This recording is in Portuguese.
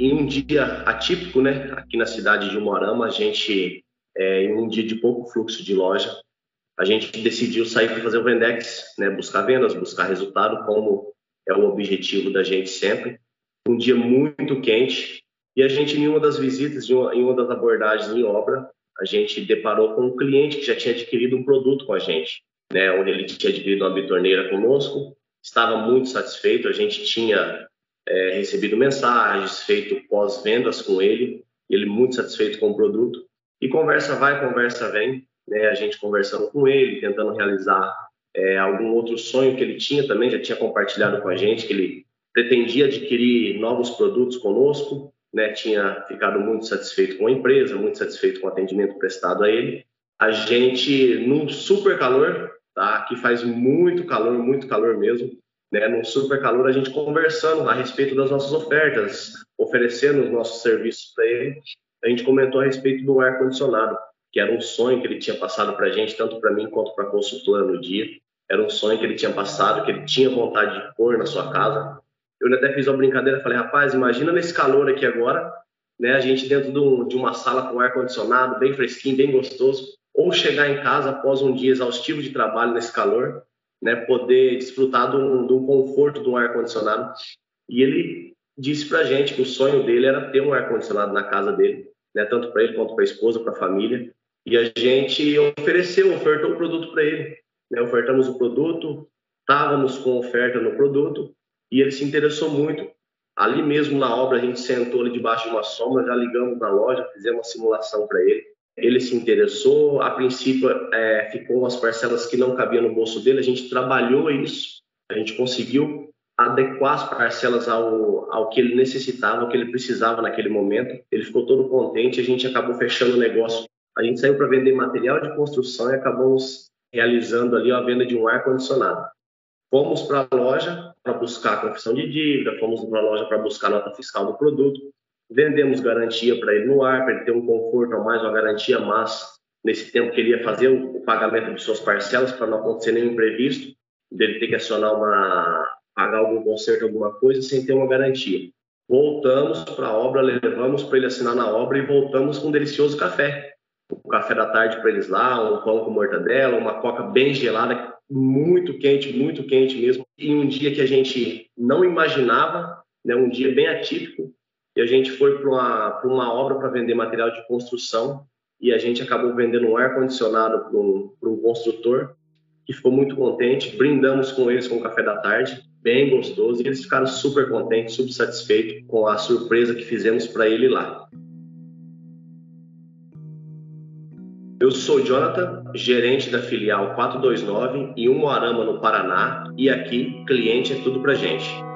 em um dia atípico, né, aqui na cidade de Umuarama, a gente, é, em um dia de pouco fluxo de loja, a gente decidiu sair para fazer o Vendex, né, buscar vendas, buscar resultado, como é o objetivo da gente sempre. Um dia muito quente, e a gente, em uma das visitas, em uma, em uma das abordagens em obra, a gente deparou com um cliente que já tinha adquirido um produto com a gente, né, onde ele tinha adquirido uma bitorneira conosco, estava muito satisfeito, a gente tinha é, recebido mensagens, feito pós-vendas com ele, ele muito satisfeito com o produto. E conversa vai, conversa vem, né? a gente conversando com ele, tentando realizar é, algum outro sonho que ele tinha também, já tinha compartilhado com a gente, que ele pretendia adquirir novos produtos conosco, né? tinha ficado muito satisfeito com a empresa, muito satisfeito com o atendimento prestado a ele. A gente, num super calor, tá? que faz muito calor, muito calor mesmo, né, no super calor, a gente conversando a respeito das nossas ofertas, oferecendo os nossos serviços para ele. A gente comentou a respeito do ar-condicionado, que era um sonho que ele tinha passado para a gente, tanto para mim quanto para a consultora no dia. Era um sonho que ele tinha passado, que ele tinha vontade de pôr na sua casa. Eu até fiz uma brincadeira, falei, rapaz, imagina nesse calor aqui agora, né, a gente dentro de uma sala com ar-condicionado, bem fresquinho, bem gostoso, ou chegar em casa após um dia exaustivo de trabalho nesse calor, né, poder desfrutar do, do conforto do ar-condicionado. E ele disse para gente que o sonho dele era ter um ar-condicionado na casa dele, né, tanto para ele quanto para a esposa, para a família. E a gente ofereceu, ofertou o produto para ele. Né, ofertamos o produto, estávamos com oferta no produto e ele se interessou muito. Ali mesmo na obra, a gente sentou ali debaixo de uma sombra, já ligamos na loja, fizemos uma simulação para ele ele se interessou. A princípio, é, ficou as parcelas que não cabiam no bolso dele. A gente trabalhou isso, a gente conseguiu adequar as parcelas ao, ao que ele necessitava, ao que ele precisava naquele momento. Ele ficou todo contente. A gente acabou fechando o negócio. A gente saiu para vender material de construção e acabamos realizando ali a venda de um ar condicionado. Fomos para a loja para buscar a confissão de dívida, fomos para a loja para buscar a nota fiscal do produto vendemos garantia para ele no ar, para ele ter um conforto a mais, uma garantia, mas nesse tempo que ele ia fazer o pagamento de suas parcelas para não acontecer nenhum imprevisto, dele ter que acionar uma, pagar algum conserto, alguma coisa, sem ter uma garantia. Voltamos para a obra, levamos para ele assinar na obra e voltamos com um delicioso café. O café da tarde para eles lá, um pão com mortadela, uma coca bem gelada, muito quente, muito quente mesmo. Em um dia que a gente não imaginava, né, um dia bem atípico, e a gente foi para uma, uma obra para vender material de construção e a gente acabou vendendo um ar-condicionado para um, construtor que ficou muito contente. Brindamos com eles com o café da tarde, bem gostoso, e eles ficaram super contentes, super satisfeitos com a surpresa que fizemos para ele lá. Eu sou Jonathan, gerente da filial 429 em Umuarama, no Paraná, e aqui cliente é tudo para gente.